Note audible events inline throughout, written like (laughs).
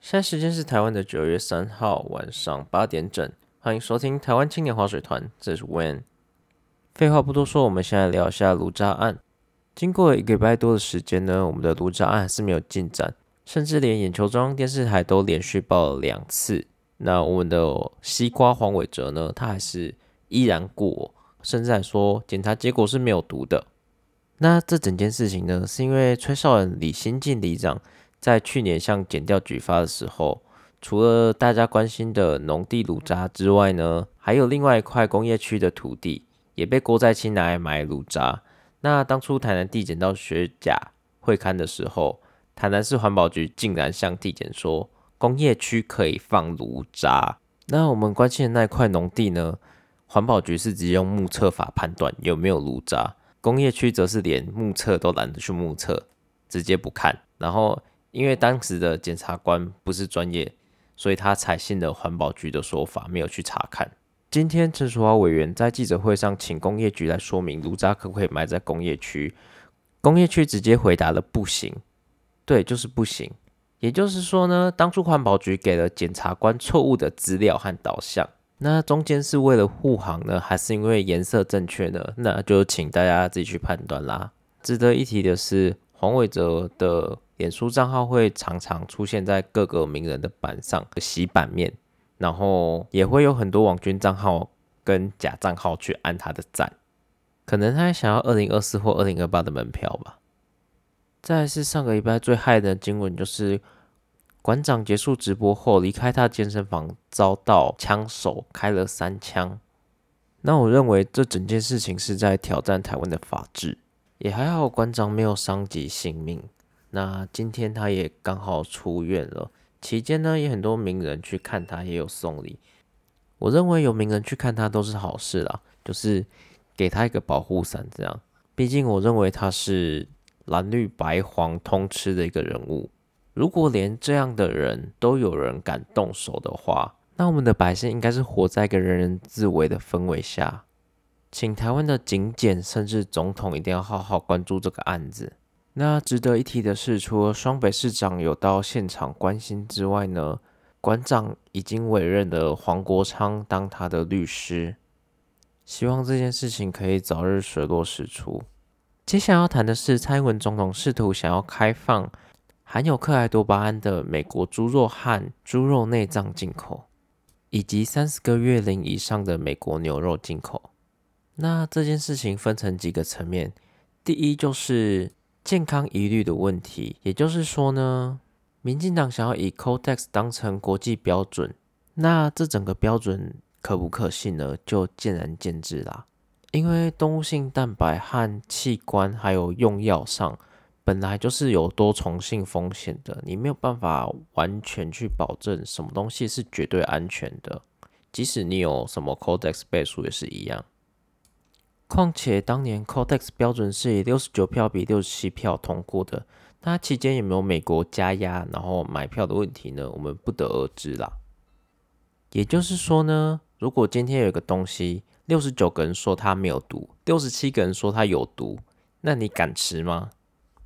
现在时间是台湾的九月三号晚上八点整，欢迎收听台湾青年划水团，这是 When。废话不多说，我们现在聊一下卢渣案。经过一个礼拜多的时间呢，我们的卢渣案还是没有进展，甚至连眼球中央电视台都连续报了两次。那我们的西瓜黄伟哲呢，他还是依然过，甚至还说检查结果是没有毒的。那这整件事情呢，是因为吹哨人李新进里长。在去年向检调举发的时候，除了大家关心的农地炉渣之外呢，还有另外一块工业区的土地也被郭在清拿来埋炉渣。那当初台南地检到学甲会刊的时候，台南市环保局竟然向地检说工业区可以放炉渣。那我们关心的那块农地呢，环保局是直接用目测法判断有没有炉渣，工业区则是连目测都懒得去目测，直接不看，然后。因为当时的检察官不是专业，所以他采信了环保局的说法，没有去查看。今天陈淑华委员在记者会上请工业局来说明炉渣可不可以埋在工业区，工业区直接回答了不行，对，就是不行。也就是说呢，当初环保局给了检察官错误的资料和导向，那中间是为了护航呢，还是因为颜色正确呢？那就请大家自己去判断啦。值得一提的是，黄伟哲的。脸书账号会常常出现在各个名人的版上洗版面，然后也会有很多网军账号跟假账号去按他的赞，可能他想要二零二四或二零二八的门票吧。再是上个礼拜最害的经文，就是馆长结束直播后离开他健身房，遭到枪手开了三枪。那我认为这整件事情是在挑战台湾的法治，也还好馆长没有伤及性命。那今天他也刚好出院了，期间呢也很多名人去看他，也有送礼。我认为有名人去看他都是好事啦，就是给他一个保护伞这样。毕竟我认为他是蓝绿白黄通吃的一个人物。如果连这样的人都有人敢动手的话，那我们的百姓应该是活在一个人人自危的氛围下。请台湾的警检甚至总统一定要好好关注这个案子。那值得一提的是，除了双北市长有到现场关心之外呢，馆长已经委任了黄国昌当他的律师，希望这件事情可以早日水落石出。接下来要谈的是，蔡英文总统试图想要开放含有克莱多巴胺的美国猪肉和猪肉内脏进口，以及三十个月龄以上的美国牛肉进口。那这件事情分成几个层面，第一就是。健康疑虑的问题，也就是说呢，民进党想要以 Codex 当成国际标准，那这整个标准可不可信呢？就见仁见智啦。因为动物性蛋白和器官还有用药上，本来就是有多重性风险的，你没有办法完全去保证什么东西是绝对安全的，即使你有什么 Codex 背书也是一样。况且当年 Cortex 标准是以六十九票比六十七票通过的，那期间有没有美国加压然后买票的问题呢？我们不得而知啦。也就是说呢，如果今天有一个东西，六十九个人说它没有毒，六十七个人说它有毒，那你敢吃吗？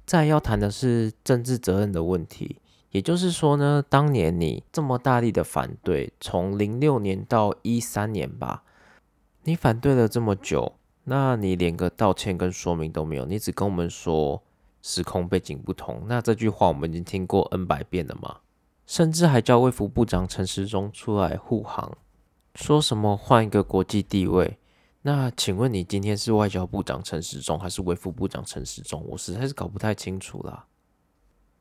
再要谈的是政治责任的问题，也就是说呢，当年你这么大力的反对，从零六年到一三年吧，你反对了这么久。那你连个道歉跟说明都没有，你只跟我们说时空背景不同，那这句话我们已经听过 N 百遍了嘛？甚至还叫卫福部长陈时中出来护航，说什么换一个国际地位？那请问你今天是外交部长陈时中还是卫福部长陈时中？我实在是搞不太清楚啦。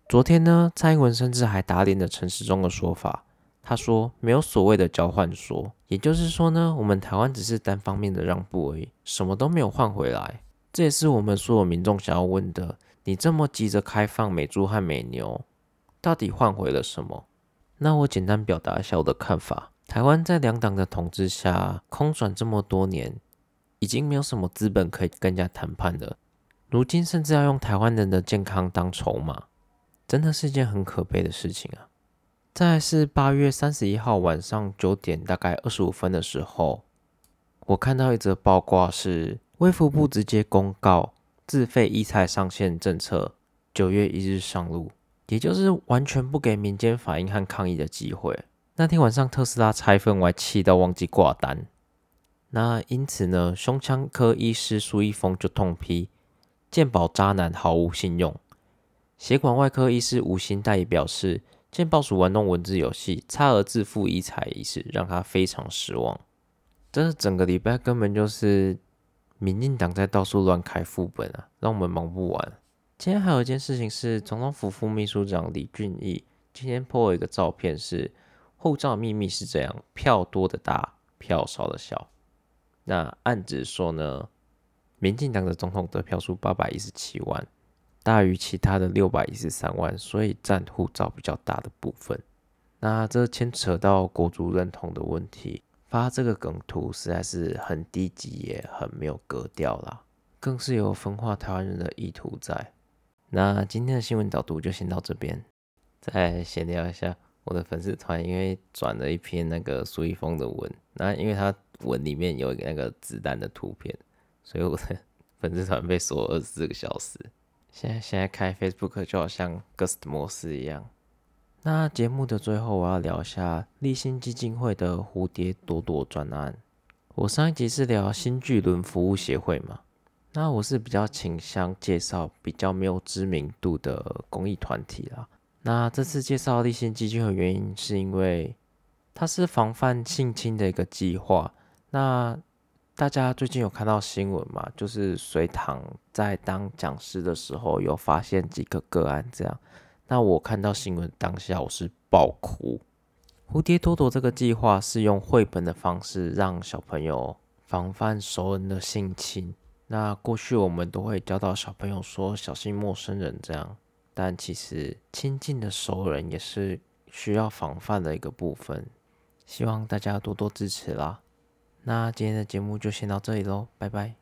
昨天呢，蔡英文甚至还打脸了陈时中的说法。他说：“没有所谓的交换说，也就是说呢，我们台湾只是单方面的让步而已，什么都没有换回来。这也是我们所有民众想要问的：你这么急着开放美猪和美牛，到底换回了什么？那我简单表达一下我的看法：台湾在两党的统治下空转这么多年，已经没有什么资本可以跟人家谈判了。如今甚至要用台湾人的健康当筹码，真的是一件很可悲的事情啊！”再是八月三十一号晚上九点，大概二十五分的时候，我看到一则报告，是卫福部直接公告自费医材上线政策九月一日上路，也就是完全不给民间反应和抗议的机会。那天晚上特斯拉拆分，我还气到忘记挂单。那因此呢，胸腔科医师苏一峰就痛批健保渣男毫无信用。血管外科医师吴新代也表示，健保署玩弄文字游戏，差额自负医财一事，让他非常失望。这整个礼拜根本就是民进党在到处乱开副本啊，让我们忙不完。今天还有一件事情是，总统府副秘书长李俊毅今天 po 了一个照片，是护照秘密是这样：票多的大，票少的小。那暗指说呢，民进党的总统得票数八百一十七万，大于其他的六百一十三万，所以占护照比较大的部分。那这牵扯到国足认同的问题。发这个梗图实在是很低级，也很没有格调啦，更是有分化台湾人的意图在。那今天的新闻导读就先到这边，再闲聊一下我的粉丝团，因为转了一篇那个苏一峰的文，那因为他文里面有一个那个子弹的图片，所以我的 (laughs) 粉丝团被锁二十四个小时。现在现在开 Facebook 就好像 Ghost 模式一样。那节目的最后，我要聊一下立新基金会的蝴蝶朵朵专案。我上一集是聊新巨轮服务协会嘛，那我是比较倾向介绍比较没有知名度的公益团体啦。那这次介绍立新基金会原因是因为它是防范性侵的一个计划。那大家最近有看到新闻吗？就是隋唐在当讲师的时候有发现几个个案这样。那我看到新闻当下，我是爆哭。蝴蝶朵朵这个计划是用绘本的方式让小朋友防范熟人的性侵。那过去我们都会教导小朋友说小心陌生人这样，但其实亲近的熟人也是需要防范的一个部分。希望大家多多支持啦。那今天的节目就先到这里喽，拜拜。